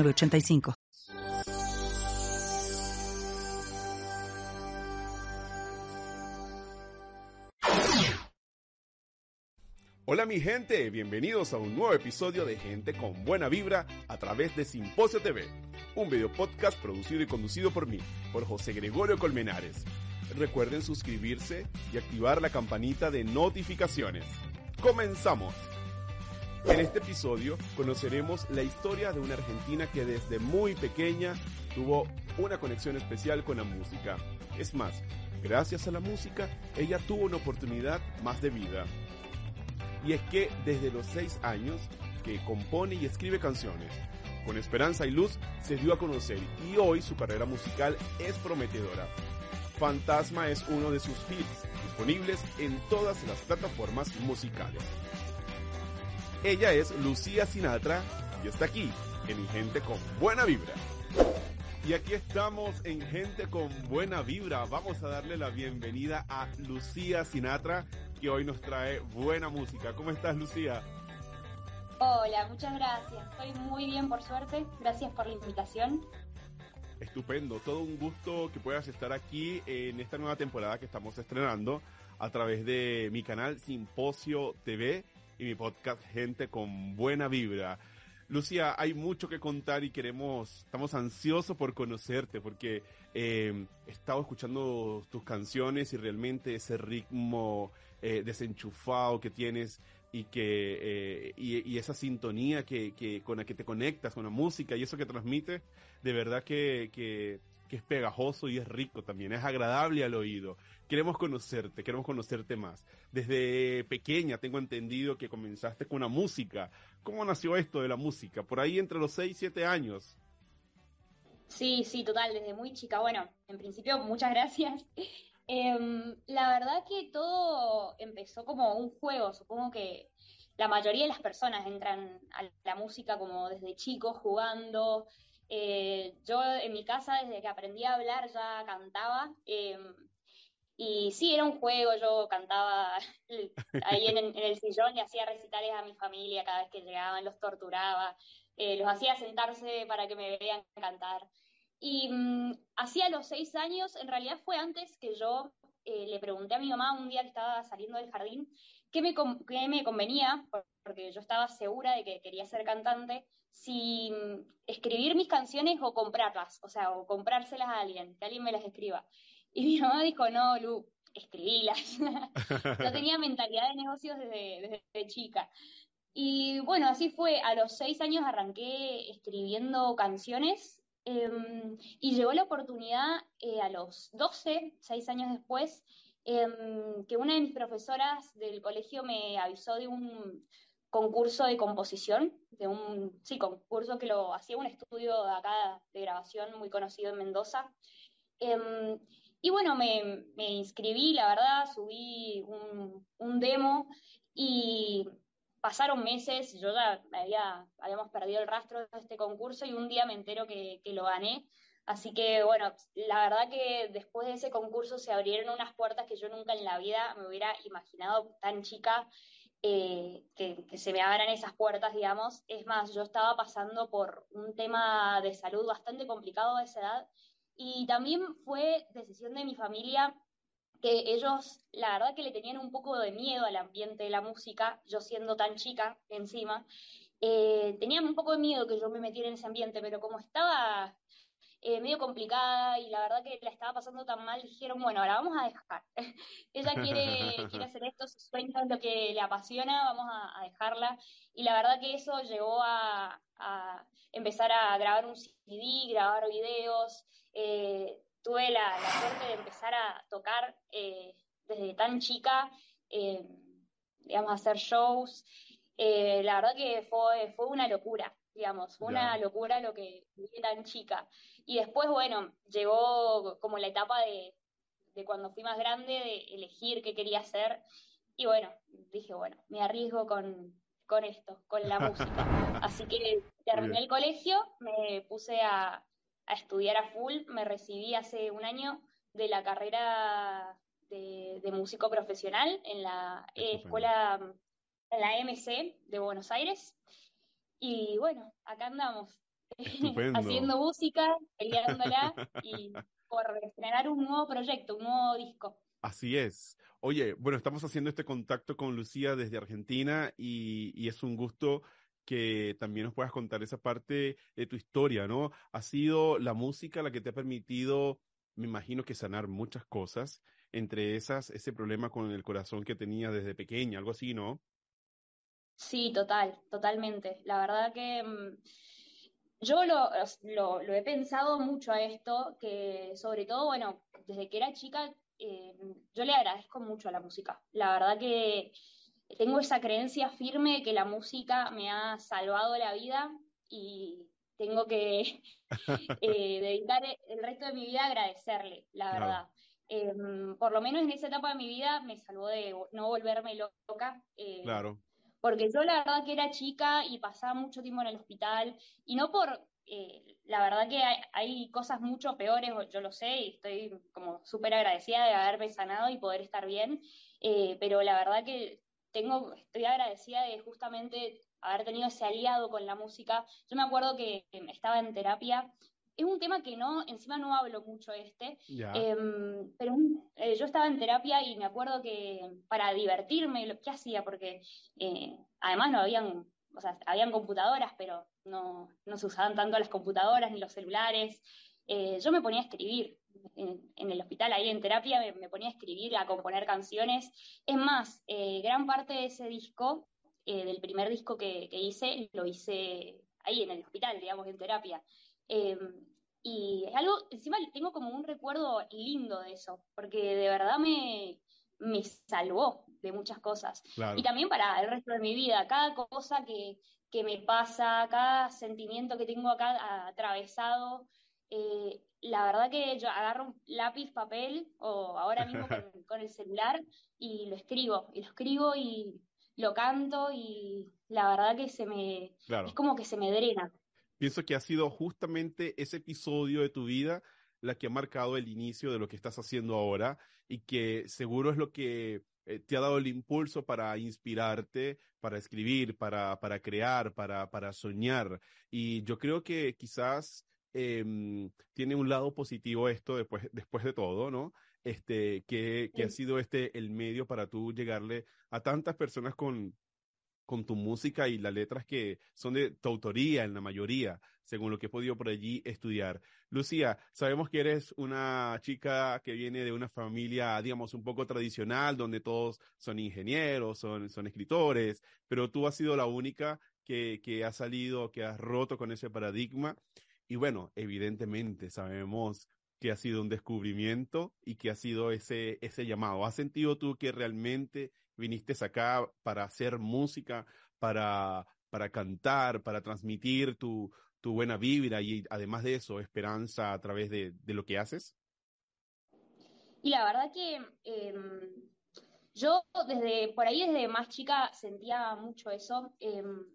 85 Hola mi gente, bienvenidos a un nuevo episodio de Gente con Buena Vibra a través de Simposio TV, un video podcast producido y conducido por mí, por José Gregorio Colmenares. Recuerden suscribirse y activar la campanita de notificaciones. ¡Comenzamos! En este episodio conoceremos la historia de una argentina que desde muy pequeña tuvo una conexión especial con la música. Es más, gracias a la música, ella tuvo una oportunidad más de vida. Y es que desde los 6 años que compone y escribe canciones, con esperanza y luz se dio a conocer y hoy su carrera musical es prometedora. Fantasma es uno de sus hits, disponibles en todas las plataformas musicales. Ella es Lucía Sinatra y está aquí en Gente con Buena Vibra. Y aquí estamos en Gente con Buena Vibra. Vamos a darle la bienvenida a Lucía Sinatra, que hoy nos trae buena música. ¿Cómo estás, Lucía? Hola, muchas gracias. Estoy muy bien, por suerte. Gracias por la invitación. Estupendo, todo un gusto que puedas estar aquí en esta nueva temporada que estamos estrenando a través de mi canal Simposio TV y mi podcast Gente con Buena Vibra. Lucía, hay mucho que contar y queremos, estamos ansiosos por conocerte porque eh, he estado escuchando tus canciones y realmente ese ritmo eh, desenchufado que tienes y que eh, y, esa sintonía que, que, con la que te conectas con la música y eso que transmite, de verdad que, que es pegajoso y es rico también, es agradable al oído queremos conocerte, queremos conocerte más. Desde pequeña tengo entendido que comenzaste con la música. ¿Cómo nació esto de la música? Por ahí entre los 6, 7 años. Sí, sí, total, desde muy chica. Bueno, en principio, muchas gracias. Em, la verdad que todo empezó como un juego. Supongo que la mayoría de las personas entran a la música como desde chicos, jugando. Eh, yo en mi casa, desde que aprendí a hablar, ya cantaba. Em, y sí, era un juego, yo cantaba ahí en, el sillón y hacía recitales a mi familia cada vez que llegaban, los torturaba, eh, los hacía sentarse para que me vean cantar. Y mm, hacía los seis años, en realidad fue antes que yo eh, le pregunté a mi mamá un día que estaba saliendo del jardín qué me, qué me convenía, porque yo estaba segura de que quería ser cantante, si escribir mis canciones o comprarlas, o sea, o comprárselas a alguien, que alguien me las escriba. Y mi mamá dijo, no, Lu, escribílas. Yo tenía mentalidad de negocios desde, chica. Y bueno, así fue. A los seis años arranqué escribiendo canciones em, y llegó la oportunidad eh, a los doce, seis años después, em, que una de mis profesoras del colegio me avisó de un concurso de composición, de un, sí, concurso que lo hacía un estudio de acá de grabación muy conocido en Mendoza. Em, y bueno, me, inscribí, la verdad, subí un, demo y pasaron meses, yo ya había, habíamos perdido el rastro de este concurso y un día me entero que, lo gané. Así que bueno, la verdad que después de ese concurso se abrieron unas puertas que yo nunca en la vida me hubiera imaginado tan chica eh, que, se me abran esas puertas, digamos. Es más, yo estaba pasando por un tema de salud bastante complicado a esa edad y también fue decisión de mi familia que ellos, la verdad que le tenían un poco de miedo al ambiente de la música, yo siendo tan chica encima, eh, tenían un poco de miedo que yo me metiera en ese ambiente, pero como estaba eh, medio complicada y la verdad que la estaba pasando tan mal, dijeron, bueno, ahora vamos a dejar. Ella quiere, quiere hacer esto, su sueño es lo que le apasiona, vamos a, dejarla. Y la verdad que eso llegó a, empezar a grabar un CD, grabar videos, eh, tuve la, suerte de empezar a tocar eh, desde tan chica, digamos, hacer shows. La verdad que fue, fue una locura. digamos, fue una locura lo que vi tan chica. Y después, bueno, llegó como la etapa de, de cuando fui más grande, de elegir qué quería hacer. Y bueno, dije, bueno, me arriesgo con, con esto, con la música. Así que terminé el colegio, me puse a, a, estudiar a full, me recibí hace un año de la carrera de, de músico profesional en la escuela, en la MC de Buenos Aires. Y bueno, acá andamos, haciendo música, peleándola y por estrenar un nuevo proyecto, un nuevo disco. Así es. Oye, bueno, estamos haciendo este contacto con Lucía desde Argentina y, y, es un gusto que también nos puedas contar esa parte de tu historia, ¿no? Ha sido la música la que te ha permitido, me imagino que sanar muchas cosas, entre esas, ese problema con el corazón que tenía desde pequeña, algo así, ¿no? Sí, total, totalmente. La verdad que mm, yo lo, lo, he pensado mucho a esto, que sobre todo, bueno, desde que era chica, eh, yo le agradezco mucho a la música. La verdad que tengo esa creencia firme que la música me ha salvado la vida y tengo que eh, dedicar el resto de mi vida a agradecerle, la verdad. Em, por lo menos en esa etapa de mi vida me salvó de no volverme loca. Eh, claro porque yo la verdad que era chica y pasaba mucho tiempo en el hospital, y no por, eh, la verdad que hay, cosas mucho peores, yo lo sé, y estoy como súper agradecida de haberme sanado y poder estar bien, eh, pero la verdad que tengo, estoy agradecida de justamente haber tenido ese aliado con la música. Yo me acuerdo que estaba en terapia es un tema que no, encima no hablo mucho este, em, pero eh, yo estaba en terapia y me acuerdo que para divertirme, lo que hacía, porque eh, además no habían, o sea, habían computadoras, pero no, no se usaban tanto las computadoras ni los celulares. Eh, yo me ponía a escribir en, el hospital, ahí en terapia, me, ponía a escribir, a componer canciones. Es más, gran parte de ese disco, del primer disco que, que hice, lo hice ahí en el hospital, digamos, en terapia. Em, y es algo, encima tengo como un recuerdo lindo de eso, porque de verdad me, me salvó de muchas cosas. Y también para el resto de mi vida, cada cosa que, que me pasa, cada sentimiento que tengo acá atravesado, eh, la verdad que yo agarro un lápiz, papel o ahora mismo con, el celular y lo escribo, y lo escribo y lo canto y la verdad que se me, es como que se me drena. Pienso que ha sido justamente ese episodio de tu vida la que ha marcado el inicio de lo que estás haciendo ahora y que seguro es lo que eh, te ha dado el impulso para inspirarte, para escribir, para, para crear, para, para soñar. Y yo creo que quizás em, tiene un lado positivo esto después, después de todo, ¿no? Este, que, que ha sido este el medio para tú llegarle a tantas personas con, con tu música y las letras que son de tu autoría en la mayoría, según lo que he podido por allí estudiar. Lucía, sabemos que eres una chica que viene de una familia, digamos, un poco tradicional, donde todos son ingenieros, son, son escritores, pero tú has sido la única que, que ha salido, que has roto con ese paradigma. Y bueno, evidentemente sabemos que ha sido un descubrimiento y que ha sido ese, ese llamado. ¿Has sentido tú que realmente viniste acá para hacer música, para, para cantar, para transmitir tu, tu buena vibra y además de eso, esperanza a través de, de lo que haces? Y la verdad que em, yo desde, por ahí desde más chica sentía mucho eso. Em,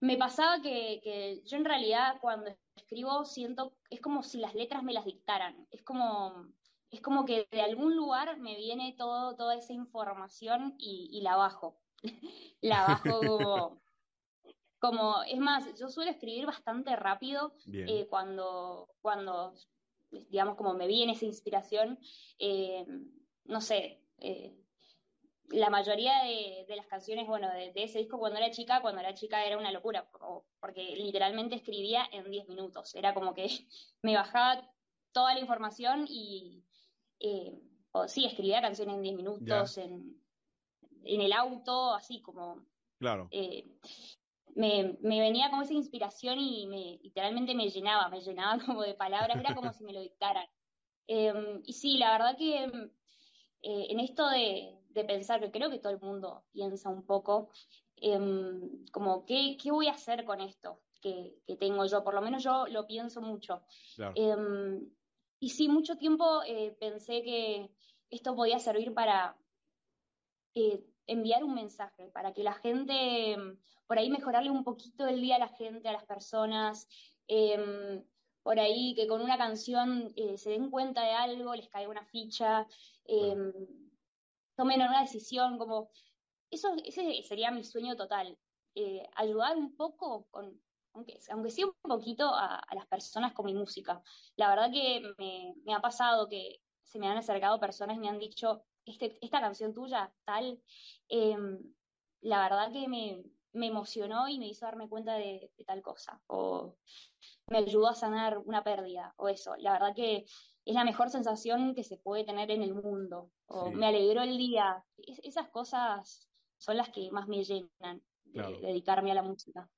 me pasaba que, que, yo en realidad cuando escribo siento, es como si las letras me las dictaran, es como, es como que de algún lugar me viene todo, toda esa información y, la bajo. la bajo como, como, es más, yo suelo escribir bastante rápido eh, cuando, cuando, digamos, como me viene esa inspiración, eh, no sé, eh, la mayoría de, las canciones, bueno, de, ese disco cuando era chica, cuando era chica era una locura, porque literalmente escribía en 10 minutos, era como que me bajaba toda la información y, eh, o sí, escribía canciones en 10 minutos, en, en, el auto, así como... Claro. Eh, me, me, venía como esa inspiración y me, literalmente me llenaba, me llenaba como de palabras, era como si me lo dictaran. Em, y sí, la verdad que eh, en esto de, de pensar, que creo que todo el mundo piensa un poco, em, como, ¿qué, ¿qué, voy a hacer con esto que, que, tengo yo? Por lo menos yo lo pienso mucho. Em, y sí, mucho tiempo eh, pensé que esto podía servir para eh, enviar un mensaje, para que la gente, por ahí mejorarle un poquito el día a la gente, a las personas, em, por ahí que con una canción eh, se den cuenta de algo, les caiga una ficha, em, tomen una decisión, como eso ese sería mi sueño total, ayudar un poco con, aunque, aunque sea un poquito a, las personas con mi música. La verdad que me, me ha pasado que se me han acercado personas y me han dicho, este, esta canción tuya, tal, em, la verdad que me, me, emocionó y me hizo darme cuenta de, tal cosa, o me ayudó a sanar una pérdida, o eso. La verdad que es la mejor sensación que se puede tener en el mundo, o me alegró el día. esas cosas son las que más me llenan de dedicarme a la música.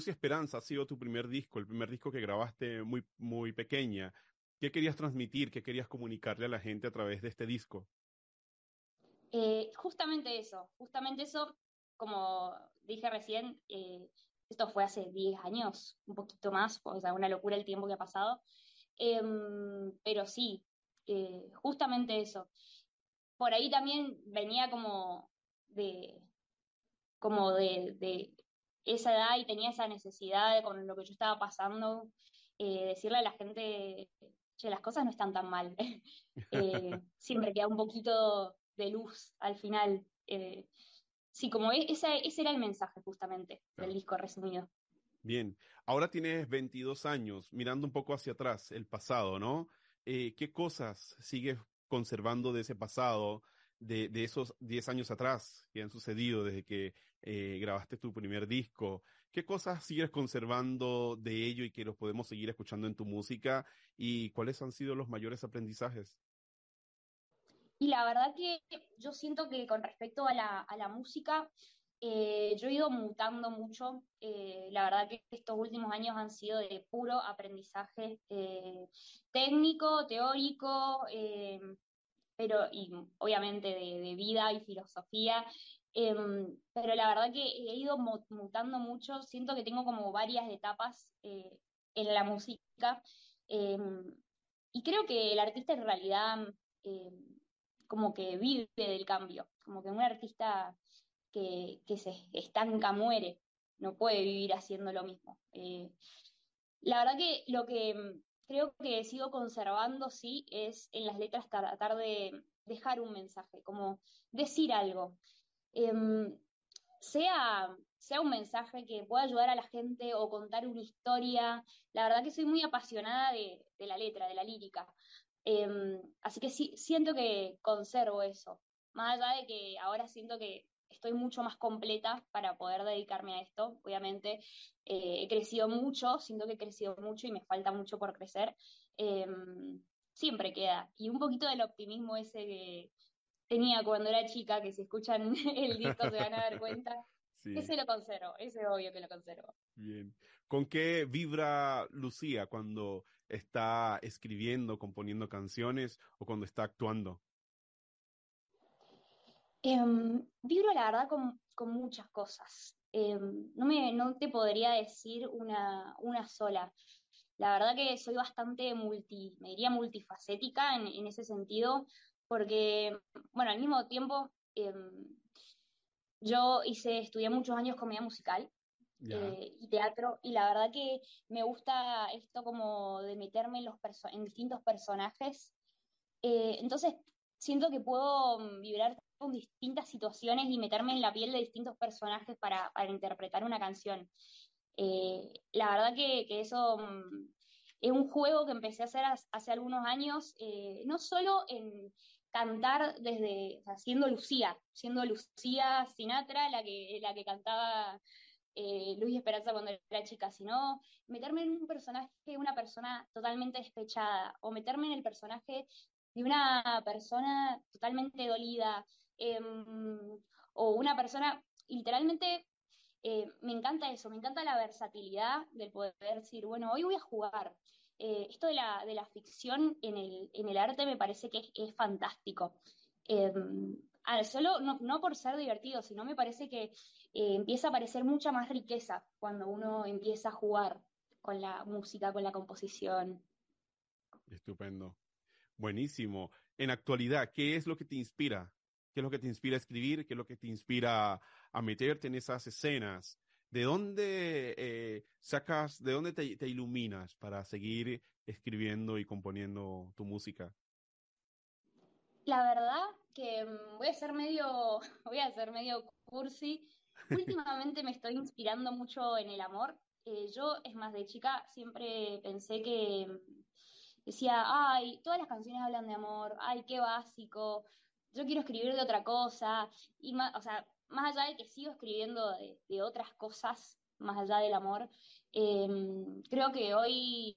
Luz y Esperanza ha sido tu primer disco, el primer disco que grabaste muy, muy pequeña. ¿Qué querías transmitir? ¿Qué querías comunicarle a la gente a través de este disco? Eh, justamente eso, justamente eso, como dije recién, eh, esto fue hace 10 años, un poquito más, o sea, una locura el tiempo que ha pasado. Em, pero sí, eh, justamente eso. Por ahí también venía como de, como de, esa edad y tenía esa necesidad con lo que yo estaba pasando, eh, decirle a la gente, che, las cosas no están tan mal. eh, siempre queda un poquito de luz al final. Eh, sí, como e, ese, ese era el mensaje justamente del disco resumido. Bien, ahora tienes 22 años, mirando un poco hacia atrás, el pasado, ¿no? ¿Qué cosas sigues conservando de ese pasado? De, esos 10 años atrás que han sucedido desde que eh, grabaste tu primer disco? ¿Qué cosas sigues conservando de ello y que los podemos seguir escuchando en tu música? ¿Y cuáles han sido los mayores aprendizajes? Y la verdad que yo siento que con respecto a la, a la música, eh, yo he ido mutando mucho. Eh, la verdad que estos últimos años han sido de puro aprendizaje técnico, teórico, pero y obviamente de, vida y filosofía, em, pero la verdad que he ido mutando mucho, siento que tengo como varias etapas eh, en la música em, y creo que el artista en realidad em, como que vive del cambio, como que un artista que, que se estanca muere, no puede vivir haciendo lo mismo. Eh, la verdad que lo que creo que sigo conservando, sí, es en las letras tratar de dejar un mensaje, como decir algo. Em, sea, sea un mensaje que pueda ayudar a la gente o contar una historia. La verdad que soy muy apasionada de, la letra, de la lírica. Em, así que sí, siento que conservo eso. Más allá de que ahora siento que estoy mucho más completa para poder dedicarme a esto. Obviamente eh, he crecido mucho, siento que he crecido mucho y me falta mucho por crecer. Em, siempre queda. Y un poquito del optimismo ese que tenía cuando era chica, que si escuchan el disco se van a dar cuenta. Ese lo conservo, ese obvio que lo conservo. Bien. ¿Con qué vibra Lucía cuando está escribiendo, componiendo canciones o cuando está actuando? Eh, vibro la verdad con, con muchas cosas. Eh, no, me, no te podría decir una, una sola. La verdad que soy bastante multi, me diría multifacética en, en ese sentido, porque, bueno, al mismo tiempo, eh, yo hice, estudié muchos años comedia musical, eh, y teatro, y la verdad que me gusta esto como de meterme en, los en distintos personajes. Eh, entonces, siento que puedo mm, vibrar con distintas situaciones y meterme en la piel de distintos personajes para, interpretar una canción. Eh, la verdad que, eso mm, es un juego que empecé a hacer hace algunos años, no solo en cantar desde, o siendo Lucía, siendo Lucía Sinatra, la que, la que cantaba eh, Luis Esperanza cuando era chica, sino meterme en un personaje de una persona totalmente despechada o meterme en el personaje de una persona totalmente dolida em, o una persona, literalmente, eh, me encanta eso, me encanta la versatilidad del poder decir, bueno, hoy voy a jugar. Eh, esto de la, de la ficción en el, en el arte me parece que es, fantástico. Em, solo no, no, por ser divertido, sino me parece que eh, empieza a aparecer mucha más riqueza cuando uno empieza a jugar con la música, con la composición. Estupendo. Buenísimo. En actualidad, ¿qué es lo que te inspira? ¿Qué es lo que te inspira a escribir? ¿Qué es lo que te inspira a meterte en esas escenas? ¿De dónde eh, sacas, de dónde te, te, iluminas para seguir escribiendo y componiendo tu música? La verdad que mm, voy a ser medio, voy a ser medio cursi, Últimamente me estoy inspirando mucho en el amor. Eh, yo, es más, de chica siempre pensé que decía, ay, todas las canciones hablan de amor, ay, qué básico, yo quiero escribir de otra cosa, y más, o sea, más allá de que sigo escribiendo de, otras cosas, más allá del amor, em, creo que hoy,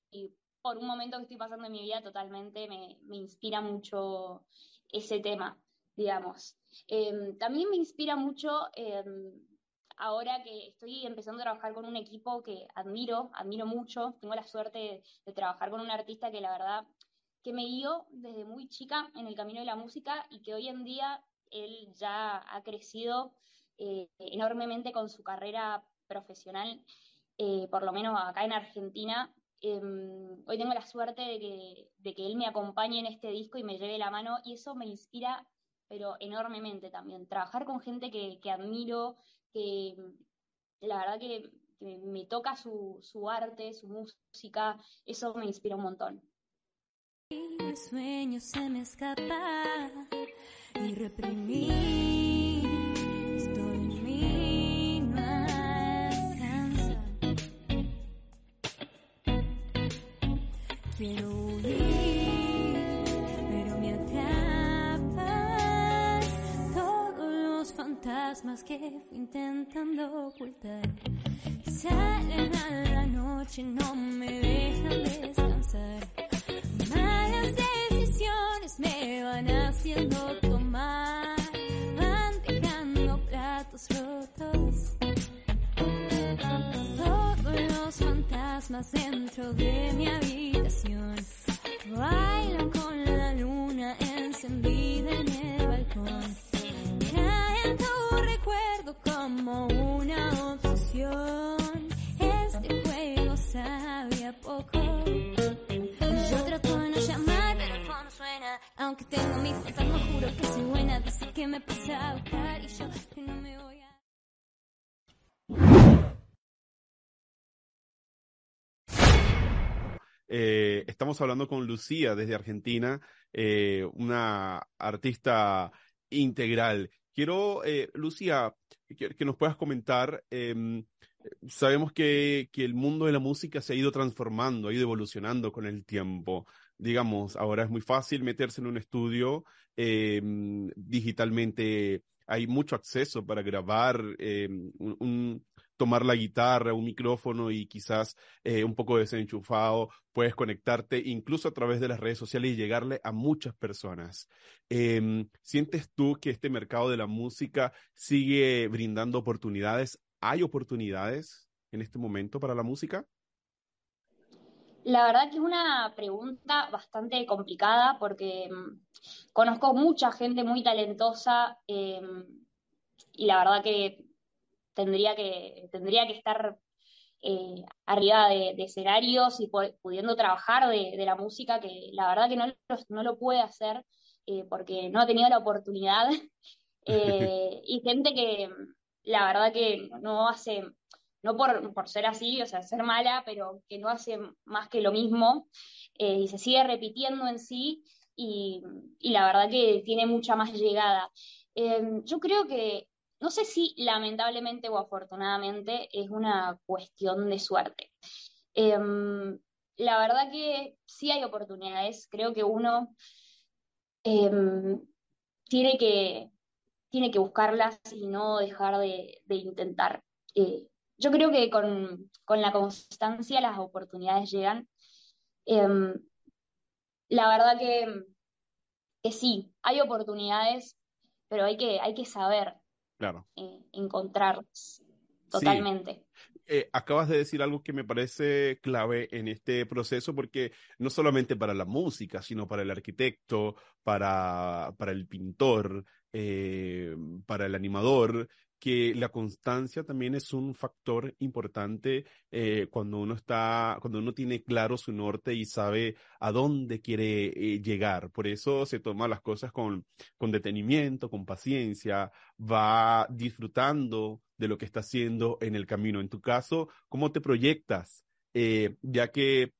por un momento que estoy pasando en mi vida, totalmente me, me inspira mucho ese tema, digamos. Em, también me inspira mucho em, ahora que estoy empezando a trabajar con un equipo que admiro, admiro mucho, tengo la suerte de, trabajar con un artista que la verdad que me guió desde muy chica en el camino de la música y que hoy en día él ya ha crecido eh, enormemente con su carrera profesional, eh, por lo menos acá en Argentina. Em, hoy tengo la suerte de que, de que él me acompañe en este disco y me lleve la mano y eso me inspira pero enormemente también. Trabajar con gente que, que admiro, que la verdad que, me toca su, su, arte, su música, eso me inspira un montón. El sueño se me escapa y reprimí. Estoy en mí, no alcanza. Quiero huir, pero me atrapan todos los fantasmas que intentando ocultar. Salen a la noche, no me dejan descansar. Fantasmas dentro de mi habitación bailan con la luna encendida en el balcón. Traen tu recuerdo como una obsesión. Este juego sabe a poco. Yo trato de no llamar, pero el fondo suena. Aunque tengo mis fantasmas, Eh, estamos hablando con Lucía desde Argentina, eh, una artista integral. Quiero, eh, Lucía, que, nos puedas comentar, eh, sabemos que, que, el mundo de la música se ha ido transformando, ha ido evolucionando con el tiempo. Digamos, ahora es muy fácil meterse en un estudio eh, digitalmente. Hay mucho acceso para grabar un, un tomar la guitarra, un micrófono y quizás eh, un poco desenchufado, puedes conectarte incluso a través de las redes sociales y llegarle a muchas personas. Eh, ¿Sientes tú que este mercado de la música sigue brindando oportunidades? ¿Hay oportunidades en este momento para la música? La verdad que es una pregunta bastante complicada porque mmm, conozco mucha gente muy talentosa eh, y la verdad que tendría que, tendría que estar eh, arriba de, de, escenarios y pudiendo trabajar de, de, la música, que la verdad que no lo, no lo puede hacer eh, porque no ha tenido la oportunidad. eh, y gente que la verdad que no hace, no por, por ser así, o sea, ser mala, pero que no hace más que lo mismo y se sigue repitiendo en sí y, y, la verdad que tiene mucha más llegada. Eh, yo creo que, no sé si lamentablemente o afortunadamente es una cuestión de suerte. Eh, la verdad que sí hay oportunidades, creo que uno tiene que tiene que buscarlas y no dejar de, de intentar. Eh, yo creo que con, con, la constancia las oportunidades llegan. Eh, la verdad que, que, sí, hay oportunidades, pero hay que, hay que saber claro. eh, encontrarlas totalmente. Sí. Eh, acabas de decir algo que me parece clave en este proceso, porque no solamente para la música, sino para el arquitecto, para, para el pintor, eh, para el animador, que la constancia también es un factor importante eh, cuando uno está, cuando uno tiene claro su norte y sabe a dónde quiere eh, llegar. Por eso se toma las cosas con, con detenimiento, con paciencia, va disfrutando de lo que está haciendo en el camino. En tu caso, ¿cómo te proyectas? Eh, ya que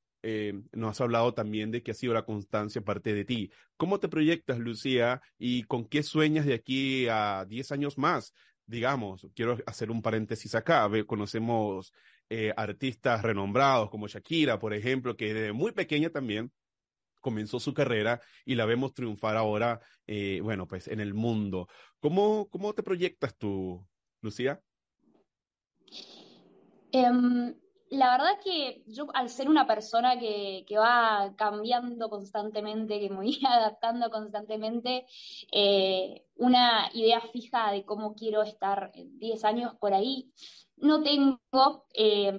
nos has hablado también de que ha sido la constancia parte de ti. ¿Cómo te proyectas, Lucía, y con qué sueñas de aquí a 10 años más? Digamos, quiero hacer un paréntesis acá. Conocemos eh, artistas renombrados como Shakira, por ejemplo, que desde muy pequeña también comenzó su carrera y la vemos triunfar ahora, eh, bueno, pues en el mundo. ¿Cómo, cómo te proyectas tú, Lucía? Um, la verdad que yo, al ser una persona que, que va cambiando constantemente, que me voy adaptando constantemente, eh, una idea fija de cómo quiero estar 10 años por ahí, no tengo. Eh,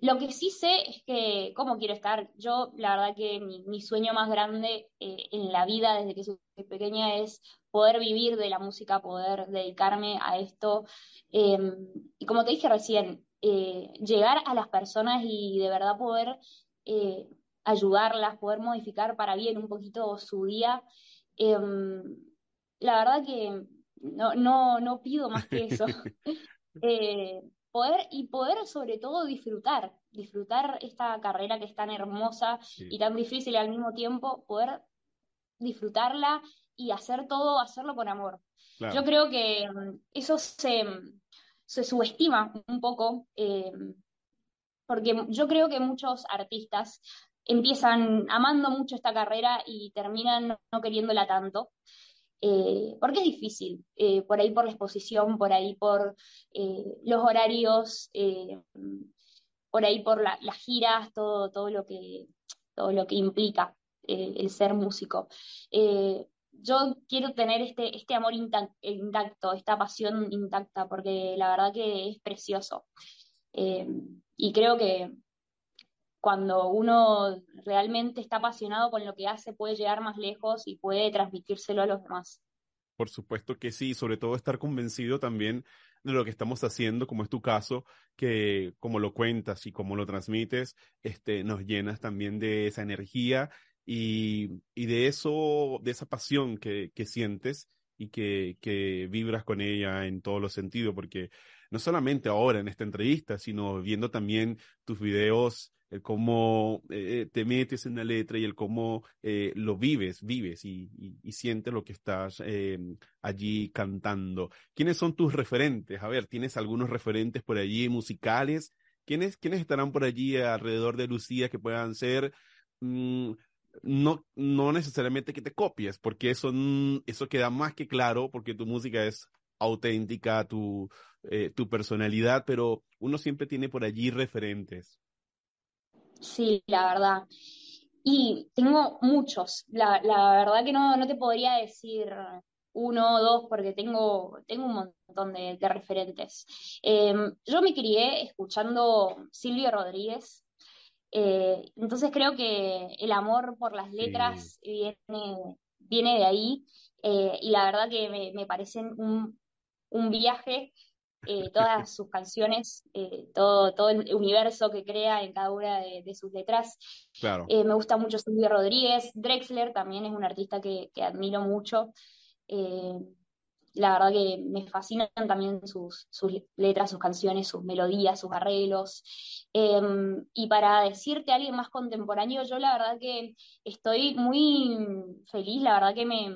lo que sí sé es que cómo quiero estar. Yo, la verdad que mi, sueño más grande eh, en la vida desde que soy pequeña es poder vivir de la música, poder dedicarme a esto. Y como te dije recién, eh, llegar a las personas y de verdad poder eh, ayudarlas, poder modificar para bien un poquito su día. Eh, la verdad que no, no, no pido más que eso. Eh, poder y poder sobre todo disfrutar, disfrutar esta carrera que es tan hermosa Sí. y tan difícil al mismo tiempo, poder disfrutarla y hacer todo, hacerlo con amor. Yo creo que mm, eso se, se subestima un poco, eh, porque yo creo que muchos artistas empiezan amando mucho esta carrera y terminan no, queriéndola tanto, eh, porque es difícil, eh, por ahí por la exposición, por ahí por los horarios, por ahí por la, las giras, todo, todo lo que, todo lo que implica el ser músico. Yo quiero tener este, este amor intac- intacto, esta pasión intacta, porque la verdad que es precioso. Eh, y creo que cuando uno realmente está apasionado con lo que hace, puede llegar más lejos y puede transmitírselo a los demás. Por supuesto que sí, sobre todo estar convencido también de lo que estamos haciendo, como es tu caso, que como lo cuentas y como lo transmites, este, nos llenas también de esa energía y, y de eso, de esa pasión que, que sientes y que, que vibras con ella en todos los sentidos, porque no solamente ahora en esta entrevista, sino viendo también tus videos, el cómo eh, te metes en la letra y el cómo eh, lo vives, vives y, y, y sientes lo que estás eh, allí cantando. ¿Quiénes son tus referentes? A ver, ¿tienes algunos referentes por allí musicales? ¿Quiénes, quiénes estarán por allí alrededor de Lucía que puedan ser mmm, no, no necesariamente que te copies, porque eso, eso queda más que claro, porque tu música es auténtica, tu, eh, tu personalidad, pero uno siempre tiene por allí referentes. Sí, la verdad. Y tengo muchos. La, la verdad que no, no te podría decir uno o dos porque tengo, tengo un montón de, referentes. Eh, yo me crié escuchando Silvio Rodríguez, eh, entonces creo que el amor por las letras Sí. viene, viene de ahí eh, y la verdad que me, me parecen un, un viaje eh, todas sus canciones, todo, todo el universo que crea en cada una de, de sus letras. Claro. Me gusta mucho Silvio Rodríguez, Drexler también es un artista que, que admiro mucho. La verdad que me fascinan también sus, sus letras, sus canciones, sus melodías, sus arreglos. Em, y para decirte a alguien más contemporáneo, yo la verdad que estoy muy feliz, la verdad que me,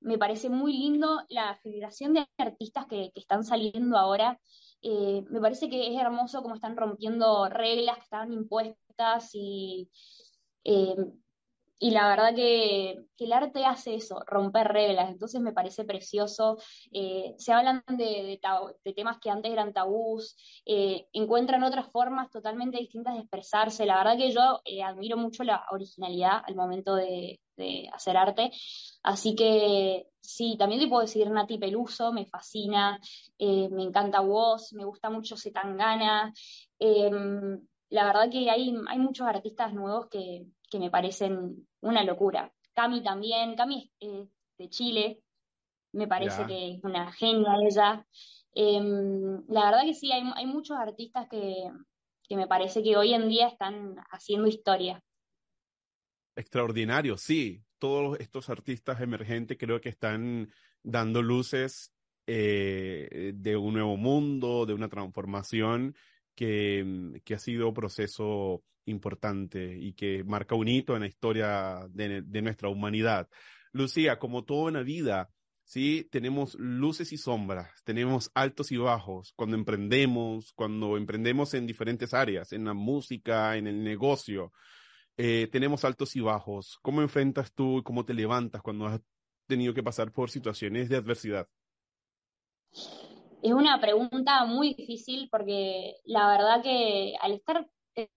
me parece muy lindo la federación de artistas que, que están saliendo ahora. Eh, me parece que es hermoso cómo están rompiendo reglas que estaban impuestas y eh, y la verdad que, el arte hace eso, romper reglas, entonces me parece precioso. Eh, se hablan de, temas que antes eran tabús, eh, encuentran otras formas totalmente distintas de expresarse. La verdad que yo eh, admiro mucho la originalidad al momento de, hacer arte. Así que sí, también te puedo decir Nati Peluso, me fascina, me encanta vos, me gusta mucho Zetangana. Em, la verdad que hay, hay muchos artistas nuevos que, que me parecen una locura. Cami también, Cami es de Chile, me parece que es una genia ella. Eh, la verdad que sí, hay, hay muchos artistas que, que, me parece que hoy en día están haciendo historia. Extraordinario, sí. Todos estos artistas emergentes creo que están dando luces eh, de un nuevo mundo, de una transformación que, que ha sido proceso importante y que marca un hito en la historia de, de nuestra humanidad. Lucía, como toda una vida, sí, tenemos luces y sombras, tenemos altos y bajos cuando emprendemos, cuando emprendemos en diferentes áreas, en la música, en el negocio, eh, tenemos altos y bajos. ¿Cómo enfrentas tú y cómo te levantas cuando has tenido que pasar por situaciones de adversidad? Es una pregunta muy difícil porque la verdad que al estar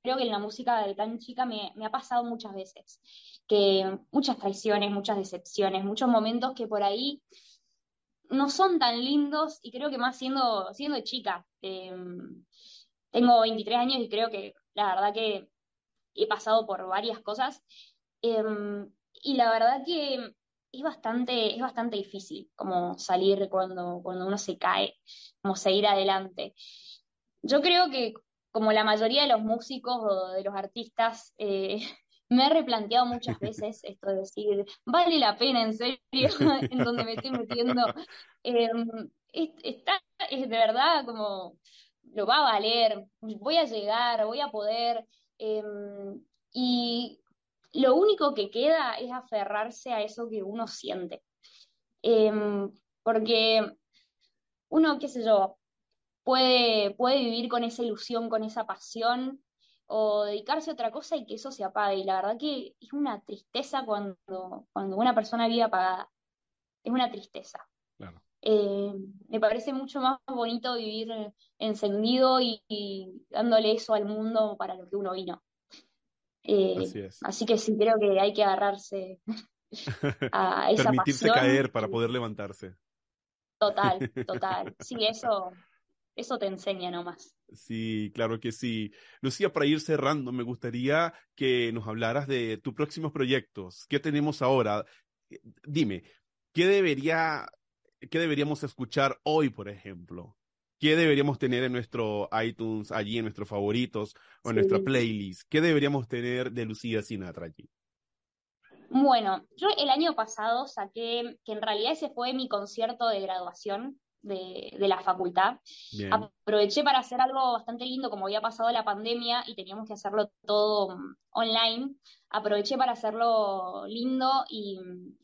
creo que en la música de tan chica me, ha pasado muchas veces, que muchas traiciones, muchas decepciones, muchos momentos que por ahí no son tan lindos y creo que más siendo, siendo chica. Eh, tengo 23 años y creo que la verdad que he pasado por varias cosas eh, y la verdad que es bastante, es bastante difícil como salir cuando, cuando uno se cae, como seguir adelante. Yo creo que como la mayoría de los músicos o de los artistas, eh, me he replanteado muchas veces esto de decir, vale la pena en serio en donde me estoy metiendo. Eh, está, es de verdad como, lo va a valer, voy a llegar, voy a poder. Eh, y lo único que queda es aferrarse a eso que uno siente. Eh, porque uno, qué sé yo, puede, puede vivir con esa ilusión, con esa pasión, o dedicarse a otra cosa y que eso se apague. Y la verdad que es una tristeza cuando, cuando una persona vive apagada. Es una tristeza. Claro. Eh, me parece mucho más bonito vivir encendido y, y, dándole eso al mundo para lo que uno vino. Eh, así, es. así que sí, creo que hay que agarrarse a esa Permitirse pasión. caer para poder levantarse. Total, total. Sí, eso, eso te enseña nomás. Sí, claro que sí. Lucía, para ir cerrando, me gustaría que nos hablaras de tus próximos proyectos. ¿Qué tenemos ahora? Dime, ¿qué debería, qué deberíamos escuchar hoy, por ejemplo? ¿Qué deberíamos tener en nuestro iTunes, allí en nuestros favoritos o en sí. nuestra playlist? ¿Qué deberíamos tener de Lucía Sinatra allí? Bueno, yo el año pasado saqué, que en realidad ese fue mi concierto de graduación, de, de, la facultad. Bien. Aproveché para hacer algo bastante lindo, como había pasado la pandemia y teníamos que hacerlo todo um, online. Aproveché para hacerlo lindo y um,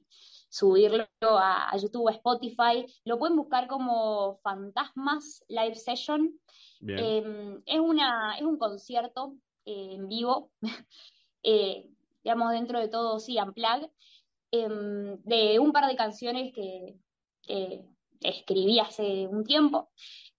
subirlo a, a, YouTube, a Spotify. Lo pueden buscar como Fantasmas Live Session. Eh, es, una, es un concierto eh, en vivo, eh, digamos, dentro de todo, sí, unplug, em, de un par de canciones que escribí hace un tiempo,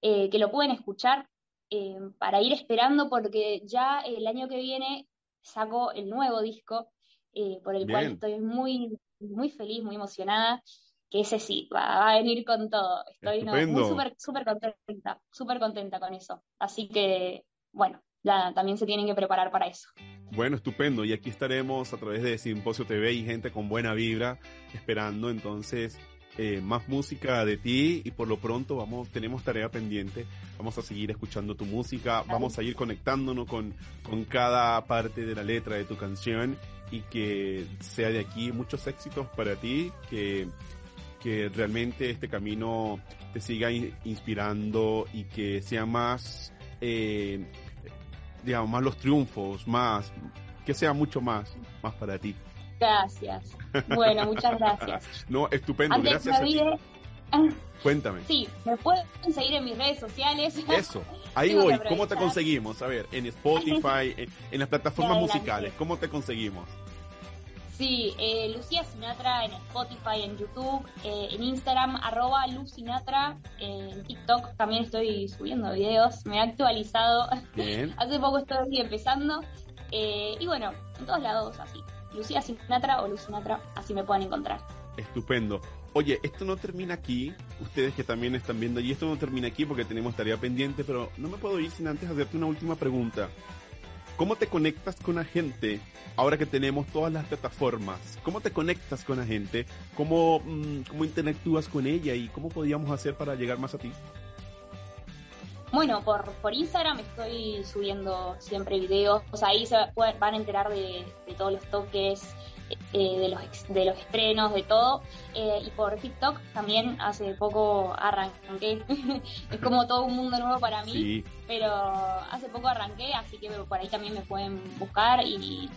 eh, que lo pueden escuchar eh, para ir esperando porque ya el año que viene saco el nuevo disco eh, por el Bien. cual estoy muy, muy feliz, muy emocionada, que ese sí, va, va a venir con todo. Estoy no, muy súper super contenta, súper contenta con eso. Así que, bueno, ya, también se tienen que preparar para eso. Bueno, estupendo. Y aquí estaremos a través de Simposio TV y gente con buena vibra esperando entonces eh, más música de ti y por lo pronto vamos, tenemos tarea pendiente, vamos a seguir escuchando tu música, vamos a ir conectándonos con, con cada parte de la letra de tu canción y que sea de aquí muchos éxitos para ti, que, que realmente este camino te siga in- inspirando y que sea más, eh, digamos, más los triunfos, más, que sea mucho más, más para ti. Gracias. Bueno, muchas gracias. No, estupendo, Antes gracias me Cuéntame. sí, me pueden seguir en mis redes sociales. Eso, ahí Tengo voy. ¿Cómo te conseguimos? A ver, en Spotify, en, en las plataformas musicales, ¿cómo te conseguimos? Sí, eh, Lucía Sinatra en Spotify, en YouTube, eh, en Instagram, arroba Sinatra, eh, en TikTok también estoy subiendo videos, me he actualizado, Bien. hace poco estoy empezando, eh, y bueno, en todos lados así, Lucía Sinatra o Lu Sinatra, así me pueden encontrar. Estupendo. Oye, esto no termina aquí. Ustedes que también están viendo y esto no termina aquí porque tenemos tarea pendiente, pero no me puedo ir sin antes hacerte una última pregunta. ¿Cómo te conectas con la gente ahora que tenemos todas las plataformas? ¿Cómo te conectas con la gente? ¿Cómo, mm, cómo interactúas con ella? ¿Y cómo podríamos hacer para llegar más a ti? Bueno, por, por Instagram estoy subiendo siempre videos, o sea, ahí se van a enterar de, de todos los toques, eh, de, los, de los estrenos, de todo. Eh, y por TikTok también hace poco arranqué. es como todo un mundo nuevo para mí, Sí, pero hace poco arranqué, así que por ahí también me pueden buscar y,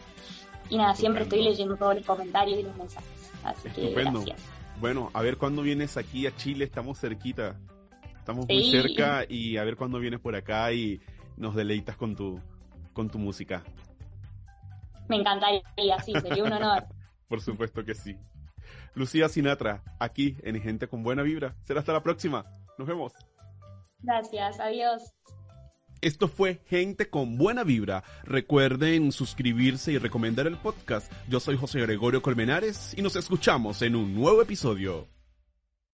y nada, siempre estoy leyendo todos los comentarios y los mensajes. Así que Estupendo. gracias. Bueno, a ver cuándo vienes aquí a Chile, estamos cerquita. Estamos muy cerca y a ver cuándo vienes por acá y nos deleitas con tu, con tu música. Me encantaría, sí, sería un honor. Por supuesto que sí. Lucía Sinatra, aquí en Gente con Buena Vibra. Será hasta la próxima. Nos vemos. Gracias, adiós. Esto fue Gente con Buena Vibra. Recuerden suscribirse y recomendar el podcast. Yo soy José Gregorio Colmenares y nos escuchamos en un nuevo episodio.